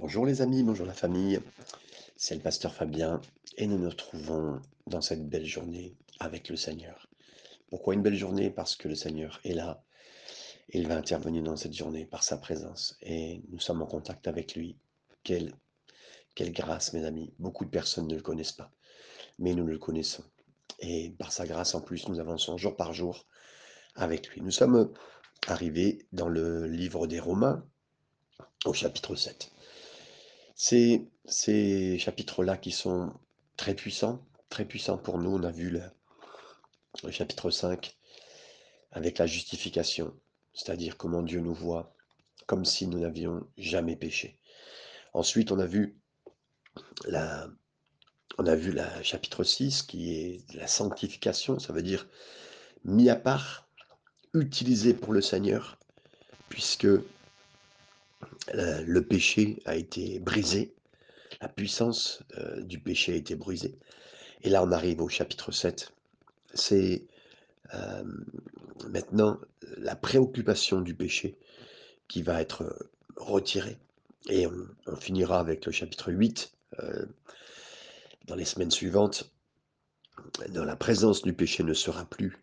Bonjour les amis, bonjour la famille, c'est le pasteur Fabien et nous nous retrouvons dans cette belle journée avec le Seigneur. Pourquoi une belle journée? Parce que le Seigneur est là, il va intervenir dans cette journée par sa présence et nous sommes en contact avec lui. Quelle, quelle grâce mes amis, beaucoup de personnes ne le connaissent pas, mais nous le connaissons. Et par sa grâce en plus, nous avançons jour par jour avec lui. Nous sommes arrivés dans le livre des Romains au chapitre 7. Ces chapitres-là qui sont très puissants, très puissants pour nous. On a vu le, chapitre 5 avec la justification, c'est-à-dire comment Dieu nous voit comme si nous n'avions jamais péché. Ensuite, on a vu la, on a vu chapitre 6 qui est la sanctification, ça veut dire mis à part, utilisé pour le Seigneur, puisque le péché a été brisé, la puissance euh, du péché a été brisée. Et là, on arrive au chapitre 7. C'est euh, maintenant la préoccupation du péché qui va être retirée. Et on, finira avec le chapitre 8 dans les semaines suivantes. Dans la présence du péché ne sera plus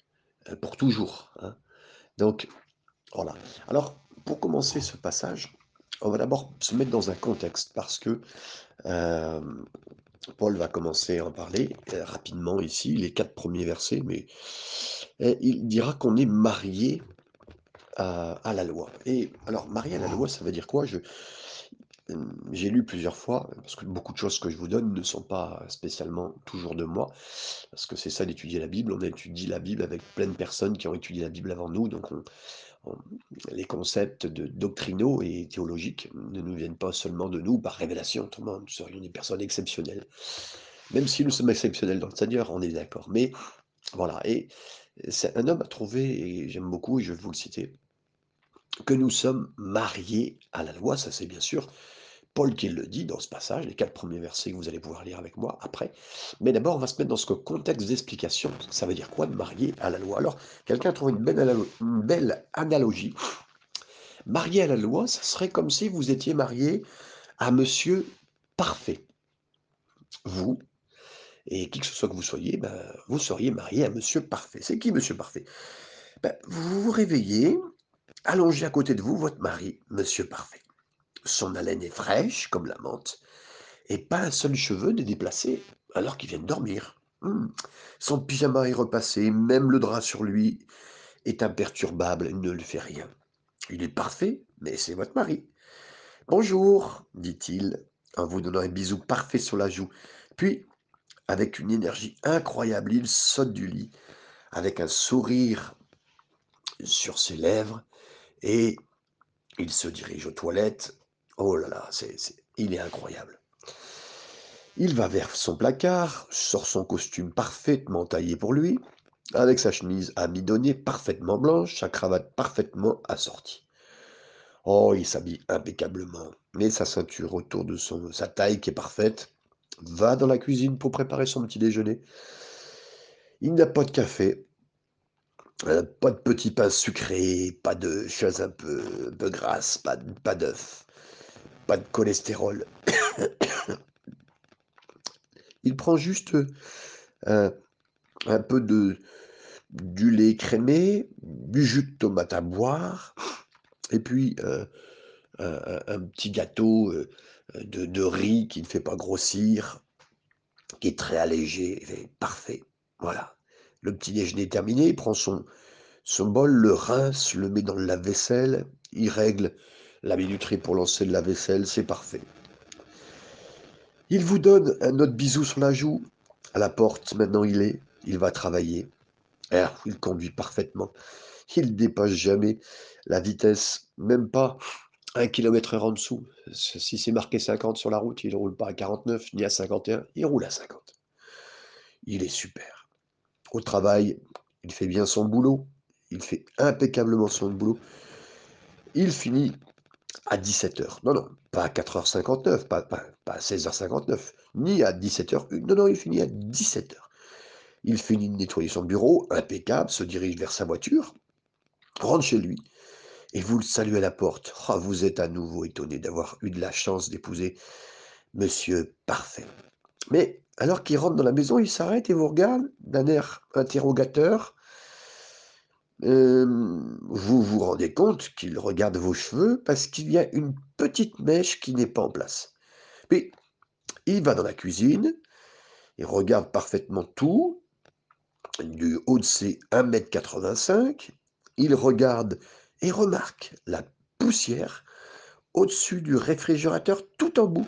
pour toujours. Hein. Donc, voilà. Alors, pour commencer ce passage, on va d'abord se mettre dans un contexte parce que euh, Paul va commencer à en parler euh, rapidement ici, les quatre premiers versets, mais euh, il dira qu'on est marié à, la loi. Et alors, marié à la loi, ça veut dire quoi? Je, j'ai lu plusieurs fois, parce que beaucoup de choses que je vous donne ne sont pas spécialement toujours de moi, parce que c'est ça d'étudier la Bible. On étudie la Bible avec plein de personnes qui ont étudié la Bible avant nous, donc on, les concepts de doctrinaux et théologiques ne nous viennent pas seulement de nous par révélation, autrement nous serions des personnes exceptionnelles. Même si nous sommes exceptionnels dans le Seigneur, on est d'accord. Mais voilà, et un homme à trouver, et j'aime beaucoup, et je vais vous le citer, que nous sommes mariés à la loi, ça c'est bien sûr Paul qui le dit dans ce passage, les quatre premiers versets que vous allez pouvoir lire avec moi après. Mais d'abord, on va se mettre dans ce contexte d'explication. Ça veut dire quoi de marier à la loi? Alors, quelqu'un trouve une belle, une belle analogie. Marié à la loi, ça serait comme si vous étiez marié à monsieur parfait. Vous, et qui que ce soit que vous soyez, ben, vous seriez marié à monsieur parfait. C'est qui monsieur parfait? Ben, Vous vous réveillez, allongé à côté de vous, votre mari, monsieur parfait. Son haleine est fraîche comme la menthe, et pas un seul cheveu n'est déplacé alors qu'il vient de dormir. Hmm. Son pyjama est repassé, même le drap sur lui est imperturbable, ne lui fait rien. Il est parfait, mais c'est votre mari. Bonjour, dit-il, en vous donnant un bisou parfait sur la joue. Puis, avec une énergie incroyable, il saute du lit, avec un sourire sur ses lèvres, et il se dirige aux toilettes Oh là là, il est incroyable. Il va vers son placard, sort son costume parfaitement taillé pour lui, avec sa chemise amidonnée parfaitement blanche, sa cravate parfaitement assortie. Oh, il s'habille impeccablement, met sa ceinture autour de son, sa taille qui est parfaite, va dans la cuisine pour préparer son petit déjeuner. Il n'a pas de café, euh, pas de petit pain sucré, pas de choses un peu, un peu grasses, pas, pas d'œufs pas de cholestérol. Il prend juste euh, un peu de du lait crémé, du jus de tomate à boire, et puis euh, un, petit gâteau euh, de, riz qui ne fait pas grossir, qui est très allégé, parfait. Voilà. Le petit déjeuner terminé, il prend son, son bol, le rince, le met dans le lave-vaisselle, il règle la minuterie pour lancer de la vaisselle, c'est parfait. Il vous donne un autre bisou sur la joue. À la porte, maintenant il est. Il va travailler. Ah, il conduit parfaitement. Il dépasse jamais la vitesse, même pas un kilomètre heure en dessous. Si c'est marqué 50 sur la route, il ne roule pas à 49 ni à 51, il roule à 50. Il est super. Au travail, il fait bien son boulot. Il fait impeccablement son boulot. Il finit à 17h. Non, non, pas à 4h59, pas, pas, à 16h59, ni à 17h. Non, non, il finit à 17h. Il finit de nettoyer son bureau, impeccable, se dirige vers sa voiture, rentre chez lui, et vous le saluez à la porte. Ah, vous êtes à nouveau étonné d'avoir eu de la chance d'épouser Monsieur Parfait. Mais alors qu'il rentre dans la maison, il s'arrête et vous regarde d'un air interrogateur. Vous vous rendez compte qu'il regarde vos cheveux parce qu'il y a une petite mèche qui n'est pas en place. Puis, il va dans la cuisine, il regarde parfaitement tout, du haut de ses 1m85, il regarde et remarque la poussière au-dessus du réfrigérateur tout en bout.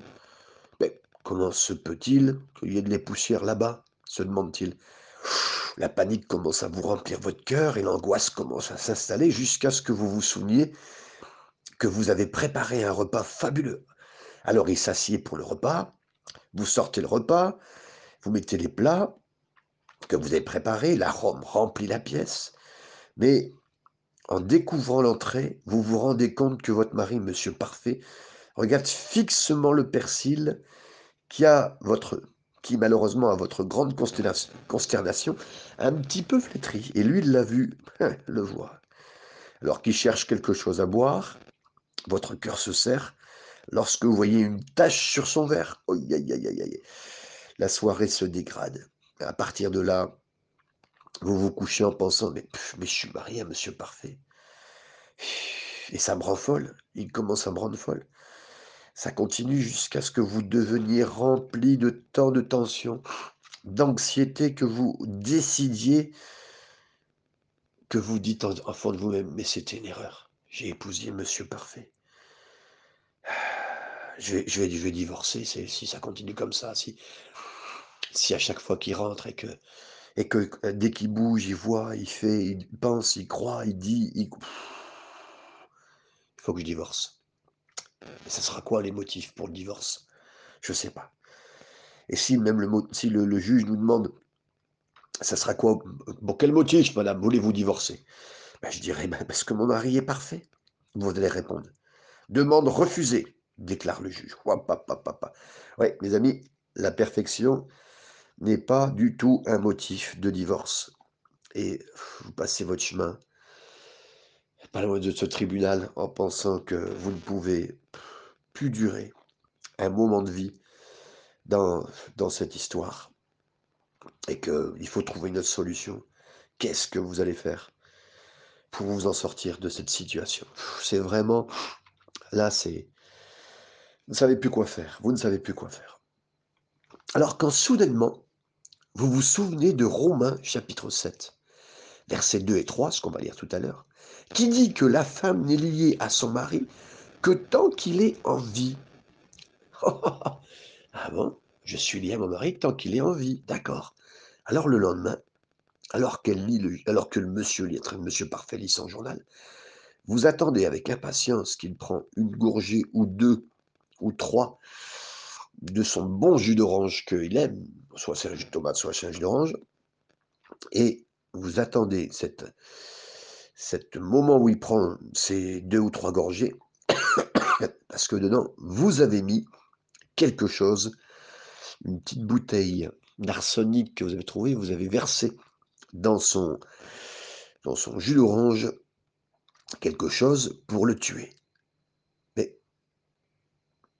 Mais comment se peut-il qu'il y ait de les poussières là-bas? se demande-t-il. La panique commence à vous remplir votre cœur et l'angoisse commence à s'installer jusqu'à ce que vous vous souveniez que vous avez préparé un repas fabuleux. Alors il s'assied pour le repas, vous sortez le repas, vous mettez les plats que vous avez préparés, l'arôme remplit la pièce, mais en découvrant l'entrée, vous vous rendez compte que votre mari, monsieur Parfait, regarde fixement le persil qui a votre qui malheureusement à votre grande consternation, un petit peu flétri. Et lui, il l'a vu, le voit. Alors qu'il cherche quelque chose à boire, votre cœur se serre lorsque vous voyez une tache sur son verre. Oh, aïe, La soirée se dégrade. À partir de là, vous vous couchez en pensant, mais, mais je suis marié à Monsieur Parfait. Et ça me rend folle. Il commence à me rendre folle. Ça continue jusqu'à ce que vous deveniez rempli de tant de tension, d'anxiété, que vous décidiez, que vous dites en, fond de vous-même, mais c'était une erreur. J'ai épousé Monsieur Parfait. Je vais, divorcer si ça continue comme ça, si, à chaque fois qu'il rentre et que, et que euh, dès qu'il bouge, il voit, il fait, il pense, il croit, il dit, il... faut que je divorce. Et ça sera quoi les motifs pour le divorce? Je ne sais pas. Et si même le, juge nous demande, ça sera quoi? Pour quel motif, madame, voulez-vous divorcer? Ben, Je dirais, ben, parce que mon mari est parfait. Vous allez répondre. Demande refusée, déclare le juge. Oui, mes amis, la perfection, n'est pas du tout un motif de divorce. Et vous passez votre chemin, pas de ce tribunal, en pensant que vous ne pouvez plus durer un moment de vie dans, dans cette histoire et qu'il faut trouver une autre solution. Qu'est-ce que vous allez faire pour vous en sortir de cette situation? C'est vraiment... Là, c'est... Vous ne savez plus quoi faire. Vous ne savez plus quoi faire. Alors quand soudainement, vous vous souvenez de Romains chapitre 7, versets 2 et 3, ce qu'on va lire tout à l'heure, qui dit que la femme n'est liée à son mari que tant qu'il est en vie. ah bon? Je suis lié à mon mari tant qu'il est en vie. D'accord. Alors le lendemain, alors, qu'elle lit le, alors que le monsieur monsieur parfait lit son journal, vous attendez avec impatience qu'il prend une gorgée ou deux ou trois de son bon jus d'orange qu'il aime, soit c'est un jus de tomate, soit c'est un jus d'orange, et vous attendez cette, cette moment où il prend ces deux ou trois gorgées, parce que dedans, vous avez mis quelque chose, une petite bouteille d'arsenic que vous avez trouvé, vous avez versé dans son, dans son jus d'orange quelque chose pour le tuer. Mais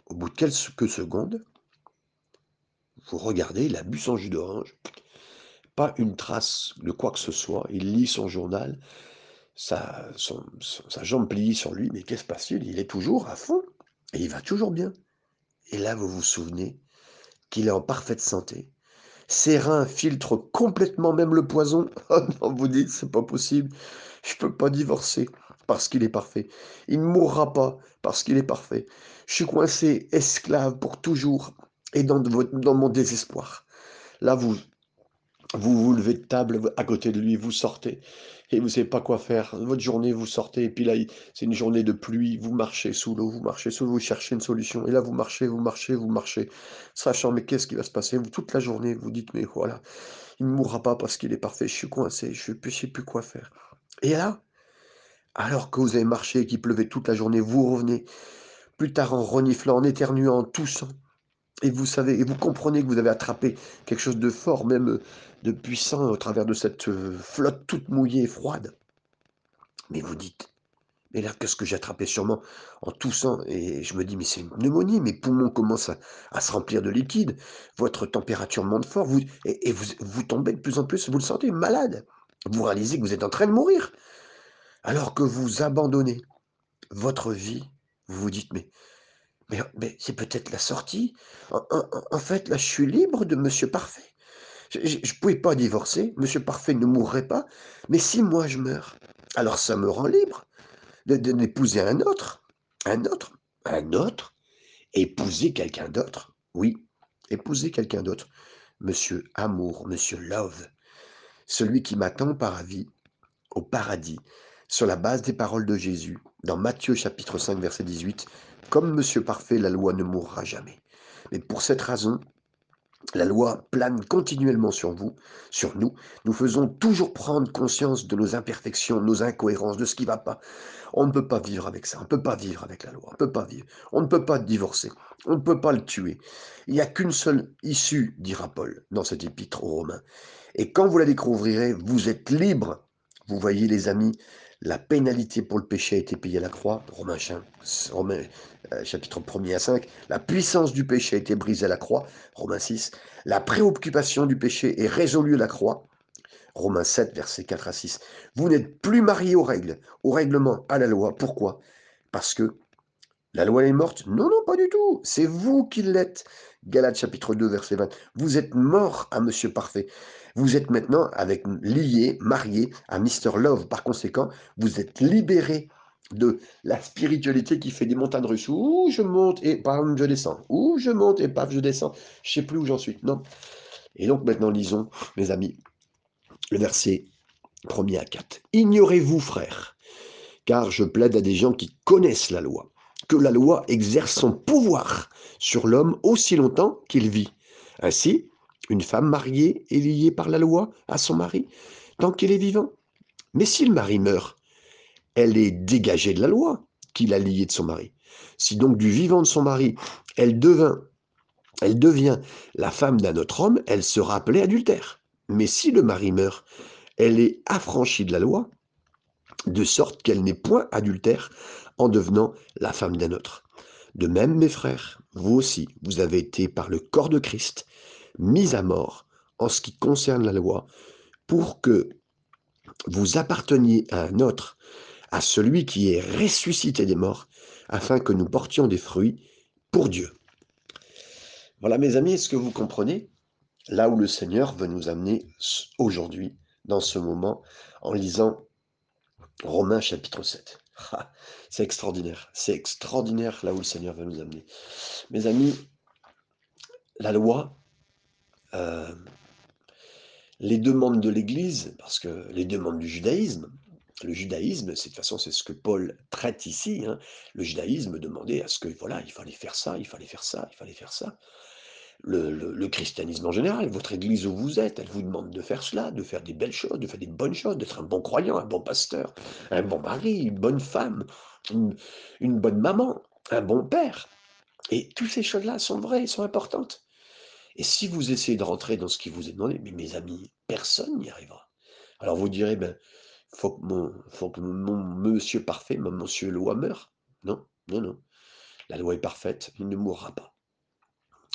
au bout de quelques secondes, vous regardez, il a bu son jus d'orange, pas une trace de quoi que ce soit, il lit son journal, sa, jambe pliée sur lui, mais qu'est-ce passe-t-il Il est toujours à fond, et il va toujours bien. Et là, vous vous souvenez qu'il est en parfaite santé. Ses reins filtrent complètement même le poison. Oh non, vous dites, c'est pas possible. Je peux pas divorcer parce qu'il est parfait. Il ne mourra pas parce qu'il est parfait. Je suis coincé, esclave pour toujours et dans, dans mon désespoir. Là, vous, vous vous levez de table à côté de lui, vous sortez et vous ne savez pas quoi faire. Votre journée, vous sortez et puis là, c'est une journée de pluie, vous marchez sous l'eau, vous marchez sous l'eau, vous cherchez une solution. Et là, vous marchez, vous marchez, vous marchez, sachant mais qu'est-ce qui va se passer? Vous, Toute la journée, vous dites mais voilà, il ne mourra pas parce qu'il est parfait, je suis coincé, je ne sais plus quoi faire. Et là, alors que vous avez marché et qu'il pleuvait toute la journée, vous revenez plus tard en reniflant, en éternuant, en toussant et vous savez, et vous comprenez que vous avez attrapé quelque chose de fort, même de puissant au travers de cette euh, flotte toute mouillée et froide. Mais vous dites, Et là, qu'est-ce que j'ai attrapé sûrement en toussant et je me dis: «Mais c'est une pneumonie, mes poumons commencent à se remplir de liquide, votre température monte fort, vous et vous vous tombez de plus en plus, vous le sentez, malade. Vous réalisez que vous êtes en train de mourir, alors que vous abandonnez votre vie. Vous vous dites: «Mais mais mais c'est peut-être la sortie. En fait, là, je suis libre de monsieur parfait. Je je pouvais pas divorcer, monsieur parfait ne mourrait pas, mais si moi je meurs, alors ça me rend libre d'épouser un autre, un autre, un autre, épouser quelqu'un d'autre, oui, épouser quelqu'un d'autre, monsieur amour, monsieur love, celui qui m'attend par avis au paradis, sur la base des paroles de Jésus, dans Matthieu chapitre 5 verset 18, comme monsieur parfait, la loi ne mourra jamais. Mais pour cette raison, la loi plane continuellement sur vous, sur nous. Nous faisons toujours prendre conscience de nos imperfections, de nos incohérences, de ce qui ne va pas. On ne peut pas vivre avec ça. On ne peut pas vivre avec la loi. On ne peut pas vivre. On ne peut pas divorcer. On ne peut pas le tuer. Il n'y a qu'une seule issue, dira Paul dans cet épître aux Romains. Et quand vous la découvrirez, vous êtes libre. Vous voyez, les amis, la pénalité pour le péché a été payée à la croix, Romains, Romains euh, chapitre 1er à 5. La puissance du péché a été brisée à la croix, Romains 6. La préoccupation du péché est résolue à la croix, Romains 7, versets 4 à 6. Vous n'êtes plus mariés aux règles, au règlement, à la loi. Pourquoi? Parce que la loi est morte? Non, non, pas du tout. C'est vous qui l'êtes. Galates chapitre 2, verset 20. Vous êtes mort à Monsieur Parfait. Vous êtes maintenant avec lié, marié à Mr. Love. Par conséquent, vous êtes libéré de la spiritualité qui fait des montagnes russes. Ouh, je monte et pam, je descends. Ouh, je monte et paf, je descends. Je sais plus où j'en suis. Non. Et donc maintenant, lisons, mes amis, le verset 1 à 4. Ignorez-vous, frères, car je plaide à des gens qui connaissent la loi, que la loi exerce son pouvoir sur l'homme aussi longtemps qu'il vit. Ainsi, une femme mariée est liée par la loi à son mari tant qu'il est vivant. Mais si le mari meurt, elle est dégagée de la loi qui l'a liée de son mari. Si donc du vivant de son mari, elle devient la femme d'un autre homme, elle sera appelée adultère. Mais si le mari meurt, elle est affranchie de la loi, de sorte qu'elle n'est point adultère en devenant la femme d'un autre. De même, mes frères, vous aussi, vous avez été par le corps de Christ mis à mort en ce qui concerne la loi, pour que vous apparteniez à un autre, à celui qui est ressuscité des morts, afin que nous portions des fruits pour Dieu. Voilà mes amis, est-ce que vous comprenez là où le Seigneur veut nous amener aujourd'hui, dans ce moment, en lisant Romains chapitre 7 ah, C'est extraordinaire, c'est extraordinaire là où le Seigneur veut nous amener. Mes amis, la loi, euh, les demandes de l'Église, parce que les demandes du judaïsme, le judaïsme, de toute façon, c'est ce que Paul traite ici. Hein. Le judaïsme demandait à ce que, voilà, il fallait faire ça, il fallait faire ça, il fallait faire ça. Le, christianisme en général, votre église où vous êtes, elle vous demande de faire cela, de faire des belles choses, de faire des bonnes choses, d'être un bon croyant, un bon pasteur, un bon mari, une bonne femme, une, une bonne maman, un bon père. Et toutes ces choses-là sont vraies, sont importantes. Et si vous essayez de rentrer dans ce qui vous est demandé, mais mes amis, personne n'y arrivera. Alors vous direz, ben, faut que mon, faut que mon monsieur parfait, mon monsieur loi meure. Non, non, non. La loi est parfaite, il ne mourra pas.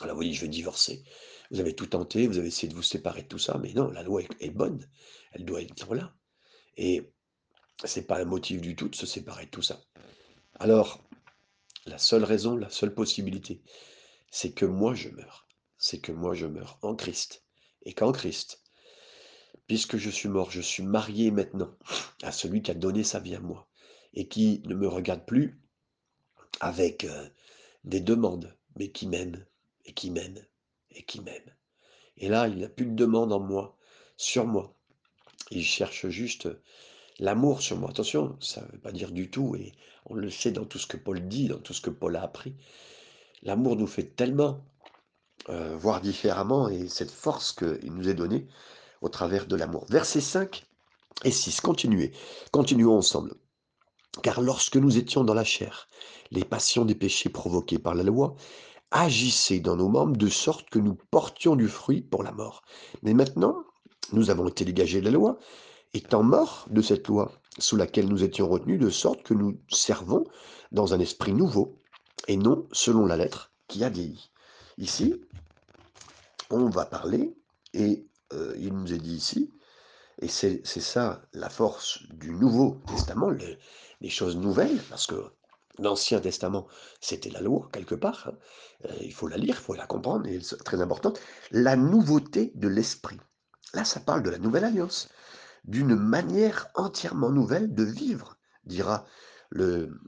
Alors vous dites, je vais divorcer. Vous avez tout tenté, vous avez essayé de vous séparer de tout ça, mais non, la loi est, bonne. Elle doit être là. Et c'est pas un motif du tout de se séparer de tout ça. Alors, la seule raison, la seule possibilité, c'est que moi je meurs. C'est que moi je meurs en Christ. Et qu'en Christ, puisque je suis mort, je suis marié maintenant à celui qui a donné sa vie à moi et qui ne me regarde plus avec euh, des demandes, mais qui m'aime et qui m'aime et qui m'aime. Et là, il n'a plus de demande en moi, sur moi. Il cherche juste l'amour sur moi. Attention, ça ne veut pas dire du tout, et on le sait dans tout ce que Paul dit, dans tout ce que Paul a appris. L'amour nous fait tellement euh, voir différemment, et cette force qu'il nous est donnée, au travers de l'amour. Versets 5 et 6, continuez, continuons ensemble. Car lorsque nous étions dans la chair, les passions des péchés provoqués par la loi agissaient dans nos membres de sorte que nous portions du fruit pour la mort. Mais maintenant, nous avons été dégagés de la loi, étant morts de cette loi, sous laquelle nous étions retenus, de sorte que nous servons dans un esprit nouveau, et non selon la lettre qui a vieilli. Ici, on va parler, et euh, il nous est dit ici, et c'est ça la force du Nouveau Testament, les choses nouvelles, parce que l'Ancien Testament, c'était la loi, quelque part. Hein. Euh, il faut la lire, il faut la comprendre, et c'est très important. La nouveauté de l'esprit. Là, ça parle de la nouvelle alliance, d'une manière entièrement nouvelle de vivre, dira le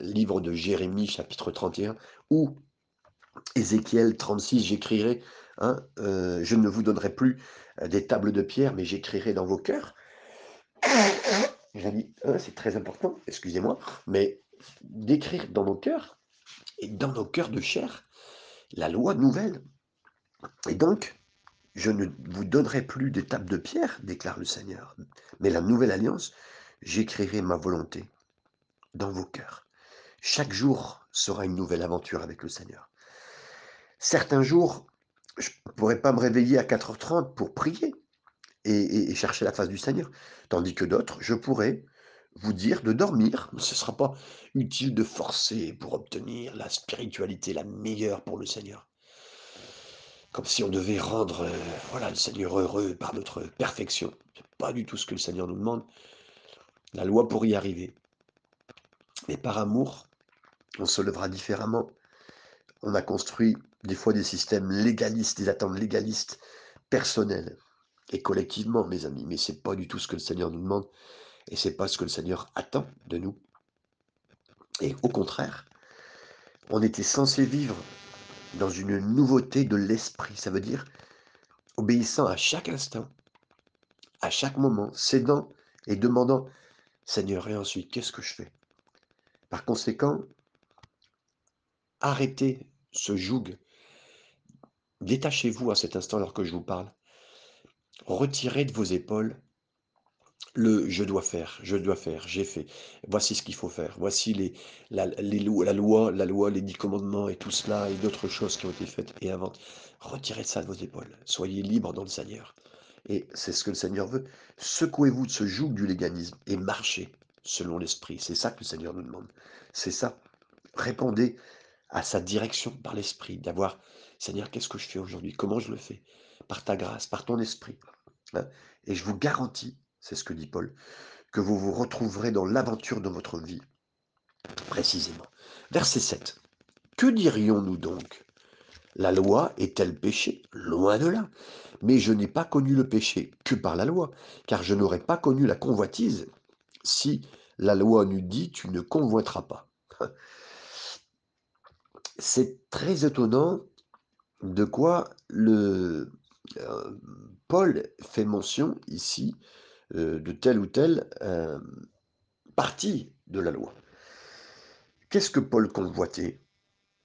livre de Jérémie, chapitre 31, ou Ézéchiel 36, j'écrirai, hein, euh, je ne vous donnerai plus des tables de pierre, mais j'écrirai dans vos cœurs. J'ai dit, hein, c'est très important, excusez-moi, mais d'écrire dans nos cœurs, et dans nos cœurs de chair, la loi nouvelle. Et donc, je ne vous donnerai plus des tables de pierre, déclare le Seigneur, mais la nouvelle alliance, j'écrirai ma volonté dans vos cœurs. Chaque jour sera une nouvelle aventure avec le Seigneur. Certains jours, je ne pourrais pas me réveiller à 4h30 pour prier et, chercher la face du Seigneur, tandis que d'autres, je pourrais vous dire de dormir. Ce ne sera pas utile de forcer pour obtenir la spiritualité la meilleure pour le Seigneur. Comme si on devait rendre euh, voilà, le Seigneur heureux par notre perfection. Ce n'est pas du tout ce que le Seigneur nous demande. La loi pour y arriver. Mais par amour, on se lèvera différemment. On a construit des fois des systèmes légalistes, des attentes légalistes personnelles et collectivement, mes amis. Mais c'est pas du tout ce que le Seigneur nous demande. Et c'est pas ce que le Seigneur attend de nous. Et au contraire, on était censé vivre dans une nouveauté de l'esprit. Ça veut dire obéissant à chaque instant, à chaque moment, cédant et demandant Seigneur, et ensuite, qu'est-ce que je fais? Par conséquent, arrêtez ce joug. Détachez-vous à cet instant alors que je vous parle. Retirez de vos épaules le je dois faire, je dois faire, j'ai fait. Voici ce qu'il faut faire. Voici les, la, les, la loi, la loi, les dix commandements et tout cela et d'autres choses qui ont été faites et inventées. Retirez ça de vos épaules. Soyez libres dans le Seigneur. Et c'est ce que le Seigneur veut. Secouez-vous de ce joug du léganisme et marchez selon l'esprit. C'est ça que le Seigneur nous demande. C'est ça. Répondez à sa direction par l'esprit, d'avoir, Seigneur, qu'est-ce que je fais aujourd'hui? Comment je le fais? Par ta grâce, par ton esprit. Hein et je vous garantis c'est ce que dit Paul, que vous vous retrouverez dans l'aventure de votre vie. Précisément. Verset 7. Que dirions-nous donc? La loi est-elle péché? Loin de là. Mais je n'ai pas connu le péché que par la loi, car je n'aurais pas connu la convoitise si la loi n'eût dit tu ne convoiteras pas. C'est très étonnant de quoi le euh, Paul fait mention ici de telle ou telle euh, partie de la loi. Qu'est-ce que Paul convoitait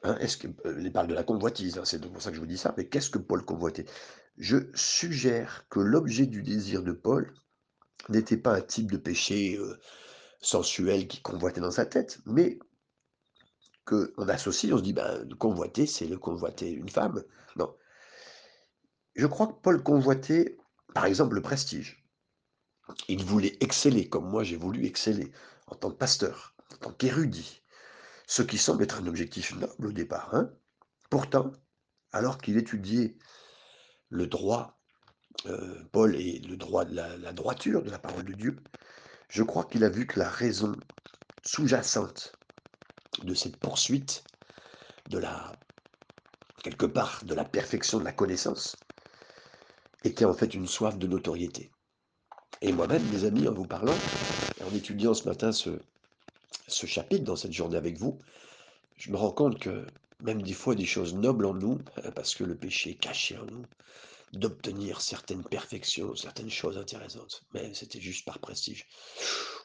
hein, Est-ce que, euh, il parle de la convoitise, hein, c'est pour ça que je vous dis ça, mais qu'est-ce que Paul convoitait Je suggère que l'objet du désir de Paul n'était pas un type de péché sensuel qui convoitait dans sa tête, mais qu'on associe, on se dit, ben, convoiter, c'est le convoiter une femme. Non. Je crois que Paul convoitait, par exemple, le prestige. Il voulait exceller, comme moi j'ai voulu exceller, en tant que pasteur, en tant qu'érudit. Ce qui semble être un objectif noble au départ. Hein Pourtant, alors qu'il étudiait le droit, euh, Paul, et la droiture de la parole de Dieu, je crois qu'il a vu que la raison sous-jacente de cette poursuite de la quelque part de la perfection de la connaissance était en fait une soif de notoriété. Et moi-même, mes amis, en vous parlant, en étudiant ce matin ce, chapitre dans cette journée avec vous, je me rends compte que même des fois des choses nobles en nous, hein, parce que le péché est caché en nous, d'obtenir certaines perfections, certaines choses intéressantes. Mais c'était juste par prestige.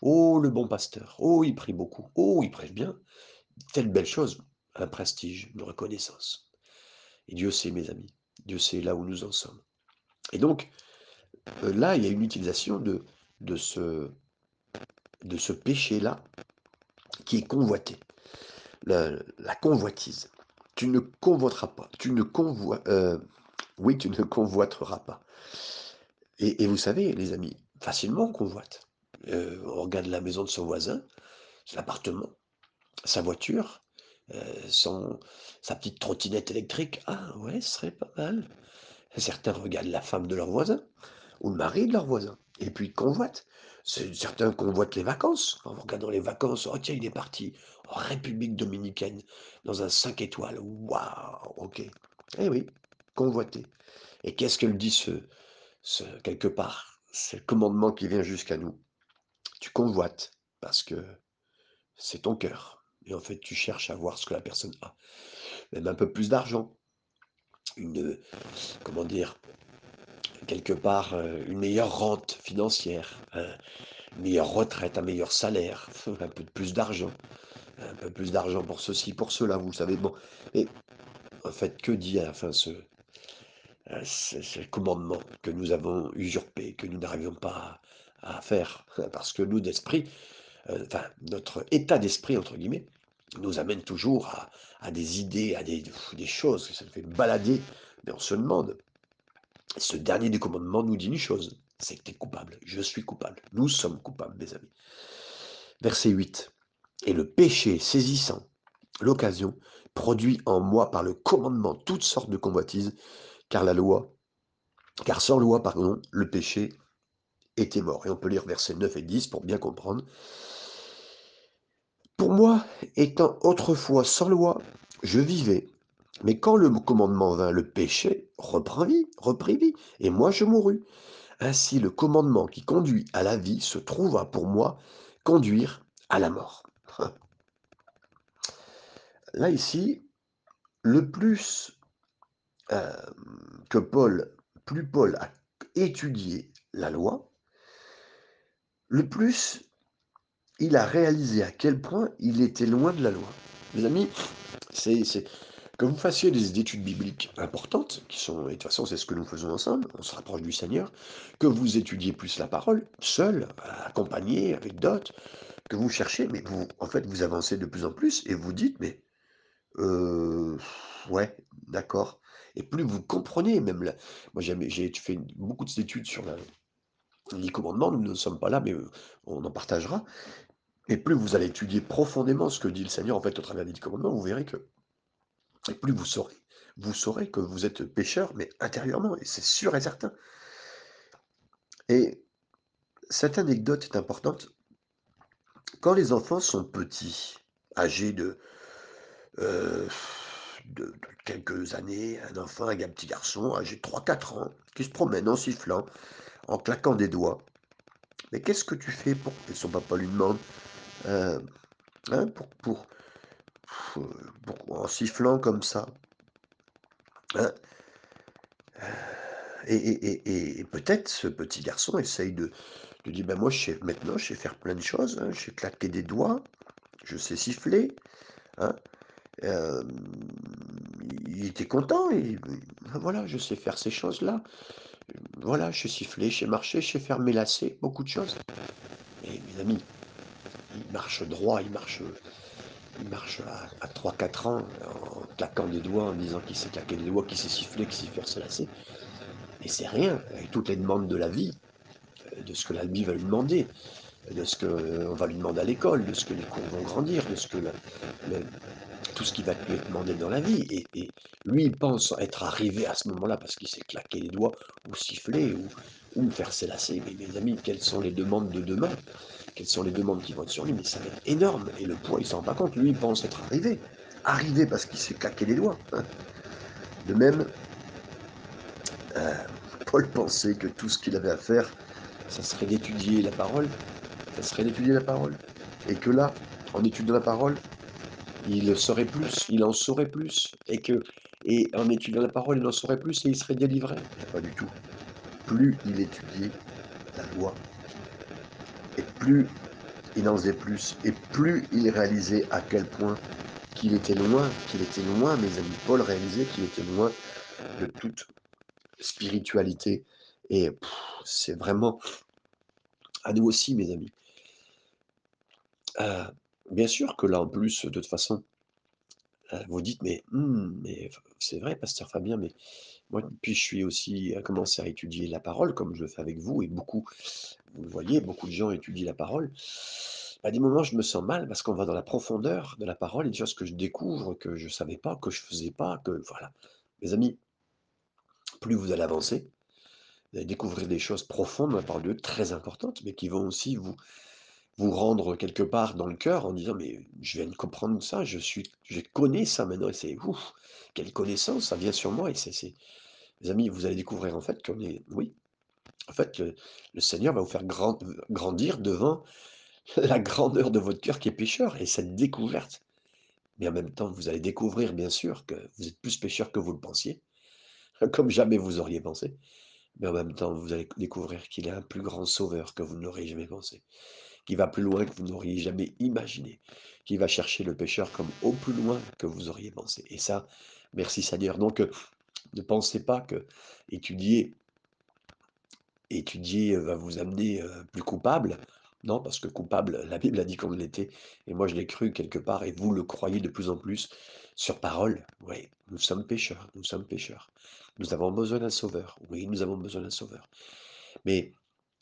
Oh, le bon pasteur. Oh, il prie beaucoup. Oh, il prêche bien. Telle belle chose. Un prestige, une reconnaissance. Et Dieu sait, mes amis. Dieu sait là où nous en sommes. Et donc, euh, là, il y a une utilisation de, de ce, péché-là qui est convoité. La, convoitise. Tu ne convoiteras pas. Tu ne euh, oui, tu ne convoiteras pas. Et, vous savez, les amis, facilement on convoite. heu, on regarde la maison de son voisin, son appartement, sa voiture, sa petite trottinette électrique. «Ah ouais, ce serait pas mal». Certains regardent la femme de leur voisin ou le mari de leur voisin et puis ils convoitent. Certains convoitent les vacances. En regardant les vacances, «Oh tiens, il est parti en République dominicaine dans un 5 étoiles. Waouh! OK». Eh oui, convoiter et qu'est-ce que le dit ce ce quelque part, le commandement qui vient jusqu'à nous? Tu convoites parce que c'est ton cœur et en fait, tu cherches à voir ce que la personne a. Même un peu plus d'argent, une, comment dire? Quelque part, heu, une meilleure rente financière, un une meilleure retraite, un meilleur salaire, un peu plus d'argent, un peu plus d'argent pour ceci, pour cela, vous savez? Bon et en fait, que dit à la fin ce, heu, ce ce commandement que nous avons usurpé, que nous n'arrivions pas à faire? Parce que nous, d'esprit, heu, enfin, notre «état d'esprit» entre guillemets, nous amène toujours à à des idées, à des des choses, ça nous fait balader, mais on se demande ce dernier des commandements nous dit une chose, c'est que tu es coupable. Je suis coupable. Nous sommes coupables, mes amis. Verset 8. Et le péché saisissant l'occasion produit en moi par le commandement toutes sortes de convoitises, car la loi, car sans loi, pardon, le péché était mort. Et on peut lire versets 9 et 10 pour bien comprendre. Pour moi, étant autrefois sans loi, je vivais, mais quand le commandement vint, le péché reprit vie, reprit vie, et moi je mourus. Ainsi le commandement qui conduit à la vie se trouva pour moi conduire à la mort. Là ici, le plus euh, que Paul, plus Paul a étudié la loi, le plus il a réalisé à quel point il était loin de la loi. Mes amis, c'est que vous fassiez des études bibliques importantes, qui sont, et de toute façon c'est ce que nous faisons ensemble, on se rapproche du Seigneur, que vous étudiez plus la parole, seul, accompagné, avec d'autres, que vous cherchez, mais vous, en fait, vous avancez de plus en plus et vous dites, mais, euh, ouais, d'accord. Et plus vous comprenez, même là, moi j'ai fait beaucoup d'études sur les commandements, nous ne sommes pas là, mais on en partagera. Et plus vous allez étudier profondément ce que dit le Seigneur, en fait, au travers des commandements, vous verrez que et plus vous saurez, vous saurez que vous êtes pécheur, mais intérieurement, et c'est sûr et certain. Et cette anecdote est importante. Quand les enfants sont petits, âgés de, euh, quelques années, un enfant, un petit garçon âgé de 3-4 ans, qui se promène en sifflant, en claquant des doigts. Mais qu'est-ce que tu fais pour que son papa lui demande euh, hein, pour, pour, en sifflant comme ça hein et, peut-être ce petit garçon essaye de, dire ben moi je sais maintenant je sais faire plein de choses hein, je sais claquer des doigts je sais siffler hein il était content et voilà je sais faire ces choses là voilà je sais siffler je sais marcher je sais faire mes lacets beaucoup de choses. Et mes amis il marche droit il marche il marche à, 3-4 ans en claquant des doigts, en disant qu'il sait claquer des doigts, qu'il sait siffler, qu'il sait faire se lasser. Et c'est rien, avec toutes les demandes de la vie, euh, de ce que la vie va lui demander, de ce qu'on euh, va lui demander à l'école, de ce que les cours vont grandir, de ce que tout ce qui va lui être demandé dans la vie. Et, lui, il pense être arrivé à ce moment-là parce qu'il sait claquer les doigts, ou siffler, ou, faire s'élasser. Mais mes amis, quelles sont les demandes de demain? Quelles sont les demandes qui vont être sur lui Mais ça va être énorme. Et le poids, il s'en rend pas compte. Lui, il pense être arrivé. Arrivé parce qu'il sait claquer les doigts. De même, euh, Paul pensait que tout ce qu'il avait à faire, ça serait d'étudier la parole. Ça serait d'étudier la parole. Et que là, en étudiant la parole, il saurait plus, il en saurait plus, et que, et en étudiant la parole, il en saurait plus et il serait délivré. Pas du tout. Plus il étudiait la loi, et plus il en faisait plus, et plus il réalisait à quel point qu'il était loin, qu'il était loin, mes amis. Paul réalisait qu'il était loin de toute spiritualité. Et c'est vraiment à nous aussi, mes amis. Euh, bien sûr que là, en plus, de toute façon, Heu, vous dites: «Mais mmh, mais c'est vrai pasteur Fabien, mais moi depuis je suis aussi à commencer à étudier la parole comme je le fais avec vous et beaucoup, vous le voyez, beaucoup de gens étudient la parole. À des moments, je me sens mal parce qu'on va dans la profondeur de la parole et des choses que je découvre, que je savais pas, que je faisais pas, que voilà». Mes amis, plus vous allez avancer, vous allez découvrir des choses profondes la parole de Dieu, très importantes, mais qui vont aussi vous vous rendre quelque part dans le cœur en disant: «Mais je viens de comprendre ça, je suis je connais ça maintenant et c'est ouf, quelle connaissance, ça vient sur moi» et c'est amis, vous allez découvrir en fait est oui, en fait, le Seigneur va vous faire grand grandir devant la grandeur de votre cœur qui est pécheur et cette découverte. Mais en même temps, vous allez découvrir bien sûr que vous êtes plus pécheur que vous le pensiez, comme jamais vous auriez pensé. Mais en même temps, vous allez découvrir qu'il est un plus grand sauveur que vous ne l'auriez jamais pensé. qui va plus loin que vous n'auriez jamais imaginé, qui va chercher le pécheur comme au plus loin que vous auriez pensé. Et ça, merci Seigneur. Donc, ne pensez pas que étudier, étudier euh, va vous amener euh, plus coupable? Non, parce que coupable, la Bible a dit qu'on l'était, et moi je l'ai cru quelque part, et vous le croyez de plus en plus sur parole. Oui, nous sommes pécheurs, nous sommes pécheurs. Nous avons besoin d'un sauveur. Oui, nous avons besoin d'un sauveur. Mais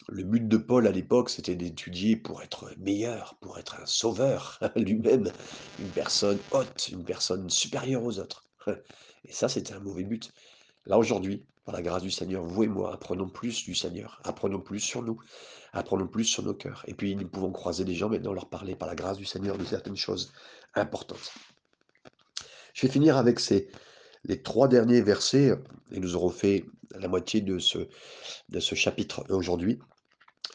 le but de Paul à l'époque, c'était d'étudier pour être meilleur, pour être un sauveur lui-même, une personne haute, une personne supérieure aux autres. Et ça, c'était un mauvais but. Là, aujourd'hui, par la grâce du Seigneur, vous et moi, apprenons plus du Seigneur, apprenons plus sur nous, apprenons plus sur nos cœurs. Et puis, nous pouvons croiser des gens maintenant, leur parler par la grâce du Seigneur de certaines choses importantes. Je vais finir avec ces, les trois derniers versets, et nous aurons fait la moitié de ce, chapitre aujourd'hui.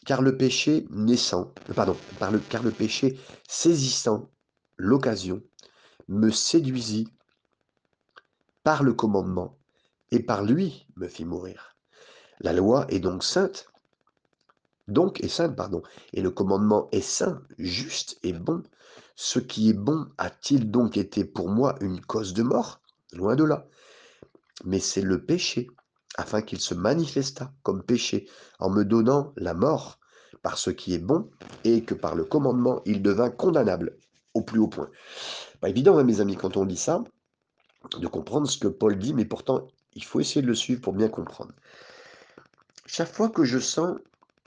Car le péché naissant, euh, pardon, car le péché saisissant l'occasion me séduisit par le commandement et par lui me fit mourir. La loi est donc sainte, donc est sainte, pardon, et le commandement est saint, juste et bon. Ce qui est bon a-t-il donc été pour moi une cause de mort? Loin de là. Mais c'est le péché afin qu'il se manifestât comme péché en me donnant la mort par ce qui est bon et que par le commandement il devint condamnable au plus haut point. Pas évident, hein, mes amis, quand on lit ça, de comprendre ce que Paul dit, mais pourtant il faut essayer de le suivre pour bien comprendre. Chaque fois que je sens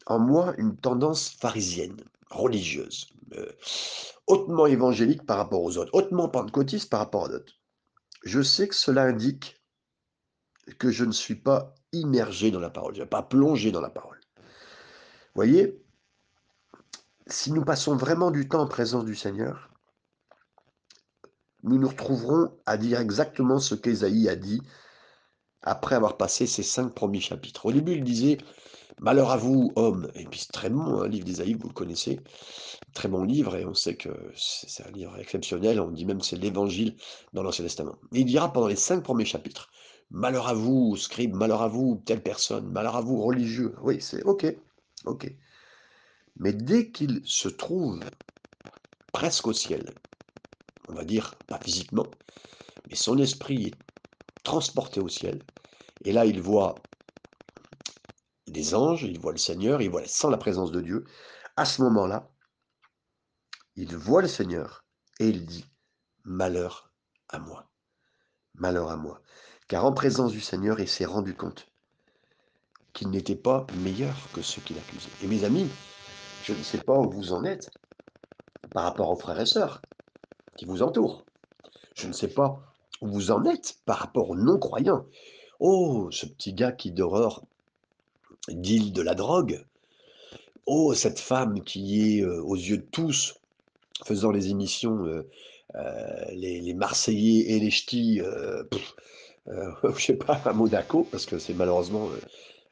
en moi une tendance pharisienne, religieuse, euh, hautement évangélique par rapport aux autres, hautement pentecôtiste par rapport à d'autres, je sais que cela indique que je ne suis pas immergé dans la parole, je n'ai pas plongé dans la parole. Vous voyez, si nous passons vraiment du temps en présence du Seigneur, nous nous retrouverons à dire exactement ce qu'Ésaïe a dit après avoir passé ces cinq premiers chapitres. Au début, il disait Malheur à vous, hommes. Et puis c'est très bon, un hein, livre d'Ésaïe, vous le connaissez. Très bon livre, et on sait que c'est un livre exceptionnel. On dit même c'est l'évangile dans l'Ancien Testament. il dira pendant les cinq premiers chapitres Malheur à vous, scribe, malheur à vous, telle personne, malheur à vous, religieux. Oui, c'est ok, ok. Mais dès qu'il se trouve presque au ciel, on va dire pas physiquement, mais son esprit est transporté au ciel, et là il voit des anges, il voit le Seigneur, il voit sans la présence de Dieu, à ce moment-là, il voit le Seigneur et il dit, malheur à moi, malheur à moi. Car en présence du Seigneur, il s'est rendu compte qu'il n'était pas meilleur que ceux qui l'accusaient. Et mes amis, je ne sais pas où vous en êtes par rapport aux frères et sœurs qui vous entourent. Je ne sais pas où vous en êtes par rapport aux non-croyants. Oh, ce petit gars qui d'horreur deal de la drogue. Oh, cette femme qui est euh, aux yeux de tous faisant les émissions euh, euh, les, Marseillais et les Ch'tis, je sais pas, à Monaco, parce que c'est malheureusement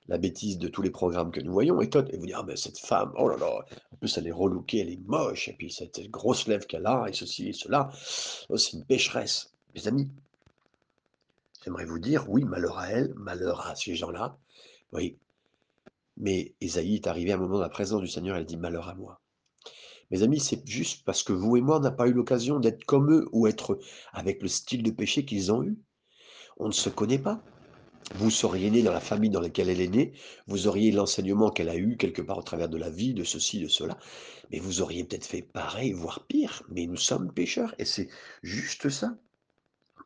la bêtise de tous les programmes que nous voyons, et, et vous dire, ah ben cette femme, oh là là, en plus elle est relookée, elle est moche, et puis cette grosse lèvre qu'elle a, et ceci et cela, oh, c'est une pécheresse. Mes amis, j'aimerais vous dire, oui, malheur à elle, malheur à ces gens-là, oui, mais Esaïe est arrivé à un moment de la présence du Seigneur, elle dit, malheur à moi. Mes amis, c'est juste parce que vous et moi, on n'a pas eu l'occasion d'être comme eux, ou être avec le style de péché qu'ils ont eu on ne se connaît pas. Vous seriez né dans la famille dans laquelle elle est née, vous auriez l'enseignement qu'elle a eu quelque part au travers de la vie, de ceci, de cela, mais vous auriez peut-être fait pareil, voire pire. Mais nous sommes pécheurs, et c'est juste ça.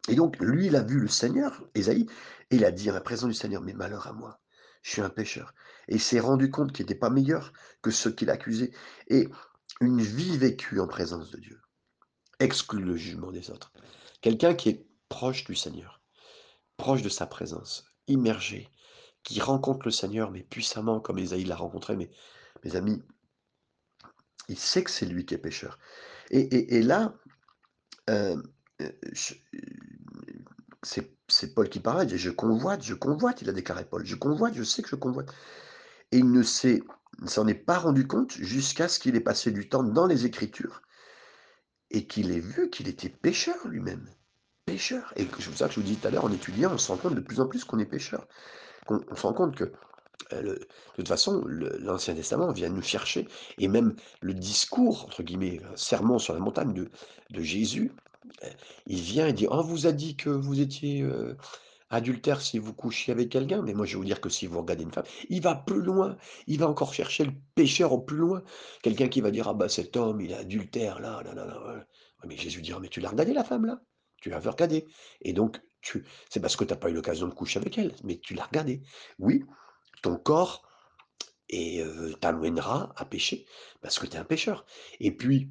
Et donc, lui, il a vu le Seigneur, Ésaïe, et il a dit en la présence du Seigneur, mais malheur à moi, je suis un pécheur. Et il s'est rendu compte qu'il n'était pas meilleur que ceux qu'il accusait. Et une vie vécue en présence de Dieu exclut le jugement des autres. Quelqu'un qui est proche du Seigneur, proche de sa présence, immergé, qui rencontre le Seigneur, mais puissamment, comme Ésaïe l'a rencontré, mais mes amis, il sait que c'est lui qui est pécheur. Et, là, euh, euh, c'est Paul qui parle, il dit Je convoite, je convoite, il a déclaré Paul, je convoite, je sais que je convoite. Et il ne s'en est pas rendu compte jusqu'à ce qu'il ait passé du temps dans les Écritures et qu'il ait vu qu'il était pécheur lui-même. Pécheur. Et c'est pour ça que je vous dis tout à l'heure, en étudiant, on se rend compte de plus en plus qu'on est pécheur. On, se rend compte que euh, de toute façon, l'Ancien Testament vient nous chercher, et même le discours, entre guillemets, sermon sur la montagne de, Jésus, euh, il vient et dit, on vous a dit que vous étiez euh, adultère si vous couchiez avec quelqu'un, mais moi je vais vous dire que si vous regardez une femme, il va plus loin, il va encore chercher le pécheur au plus loin. Quelqu'un qui va dire, ah bah cet homme, il est adultère, là, là, là, là. Mais Jésus dira, mais tu l'as regardé la femme, là? Tu l'as regardé. Et donc, tu, c'est parce que tu n'as pas eu l'occasion de coucher avec elle, mais tu l'as regardé. Oui, ton corps et t'amènera à pécher, parce que tu es un pécheur. Et puis,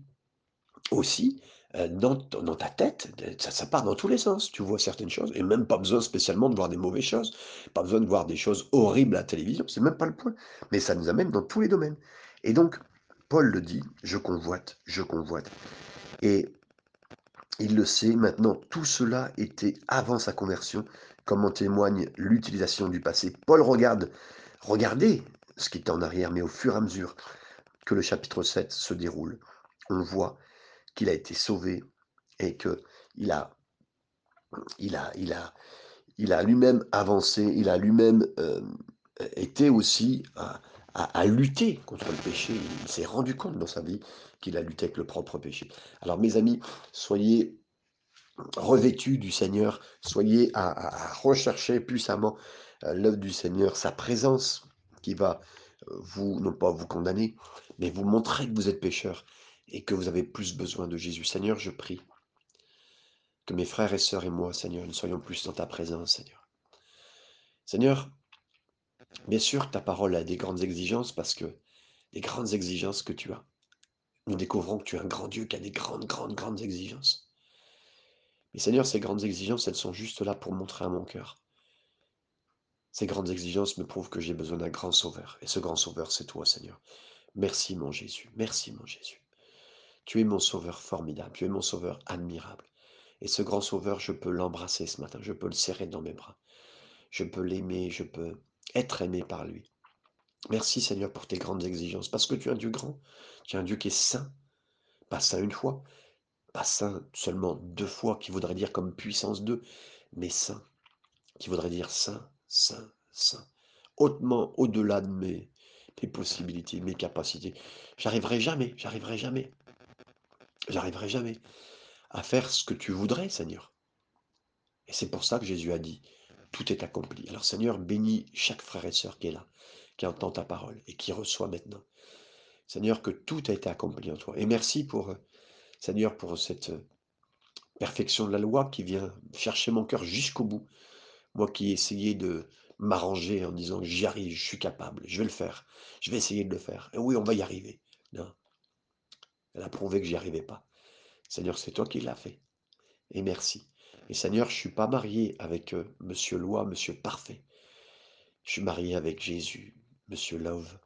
aussi, dans, ta tête, ça, part dans tous les sens. Tu vois certaines choses, et même pas besoin spécialement de voir des mauvaises choses, pas besoin de voir des choses horribles à la télévision, c'est même pas le point. Mais ça nous amène dans tous les domaines. Et donc, Paul le dit, je convoite, je convoite. Et il le sait, maintenant, tout cela était avant sa conversion, comme en témoigne l'utilisation du passé. Paul regarde Regardez ce qui est en arrière, mais au fur et à mesure que le chapitre 7 se déroule, on voit qu'il a été sauvé et que il a, il a, il a, il a lui-même avancé, il a lui-même euh, été aussi à, lutter contre le péché. Il s'est rendu compte dans sa vie qu'il a lutté avec le propre péché. Alors mes amis, soyez revêtus du Seigneur, soyez à rechercher puissamment l'œuvre du Seigneur, sa présence qui va euh, vous, non pas vous condamner, mais vous montrer que vous êtes pécheur et que vous avez plus besoin de Jésus. Seigneur, je prie que mes frères et sœurs et moi, Seigneur, nous soyons plus dans ta présence, Seigneur. Seigneur, bien sûr, ta parole a des grandes exigences parce que des grandes exigences que tu as. Nous découvrons que tu es un grand Dieu qui a des grandes, grandes, grandes exigences. Mais Seigneur, ces grandes exigences, elles sont juste là pour montrer à mon cœur ces grandes exigences me prouvent que j'ai besoin d'un grand sauveur. Et ce grand sauveur, c'est toi, Seigneur. Merci, mon Jésus. Merci, mon Jésus. Tu es mon sauveur formidable. Tu es mon sauveur admirable. Et ce grand sauveur, je peux l'embrasser ce matin. Je peux le serrer dans mes bras. Je peux l'aimer. Je peux être aimé par lui. Merci, Seigneur, pour tes grandes exigences. Parce que tu es un Dieu grand. Tu es un Dieu qui est saint. Pas saint une fois. Pas saint seulement deux fois, qui voudrait dire comme puissance deux. Mais saint, qui voudrait dire saint, saint, saint, hautement au-delà de mes, mes possibilités, mes capacités. J'arriverai jamais, j'arriverai jamais, j'arriverai jamais à faire ce que tu voudrais, Seigneur. Et c'est pour ça que Jésus a dit, tout est accompli. Alors Seigneur, bénis chaque frère et sœur qui est là, qui entend ta parole et qui reçoit maintenant. Seigneur, que tout a été accompli en toi. Et merci pour, Seigneur, pour cette perfection de la loi qui vient chercher mon cœur jusqu'au bout. Moi qui essayais de m'arranger en disant j'y arrive, je suis capable, je vais le faire, je vais essayer de le faire. Et oui, on va y arriver. Non. Elle a prouvé que j'y arrivais pas. Seigneur, c'est toi qui l'as fait. Et merci. Et Seigneur, je suis pas marié avec euh, Monsieur Loi, Monsieur Parfait. Je suis marié avec Jésus, Monsieur Love,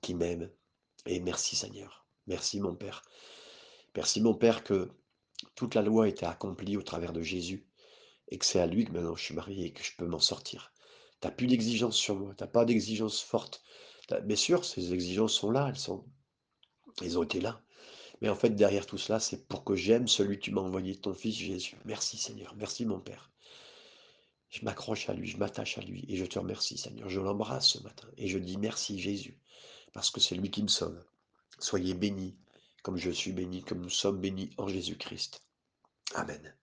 qui m'aime. Et merci Seigneur. Merci mon Père. Merci mon Père que toute la loi été accomplie au travers de Jésus et que c'est à lui que maintenant je suis marié et que je peux m'en sortir. Tu n'as plus d'exigences sur moi, tu n'as pas d'exigences fortes. Bien sûr, ces exigences sont là, elles sont, elles ont été là. Mais en fait, derrière tout cela, c'est pour que j'aime celui que tu m'as envoyé, ton Fils Jésus. Merci Seigneur, merci mon Père. Je m'accroche à lui, je m'attache à lui et je te remercie Seigneur. Je l'embrasse ce matin et je dis merci Jésus, parce que c'est lui qui me sauve. Soyez bénis comme je suis béni, comme nous sommes bénis en Jésus-Christ. Amen.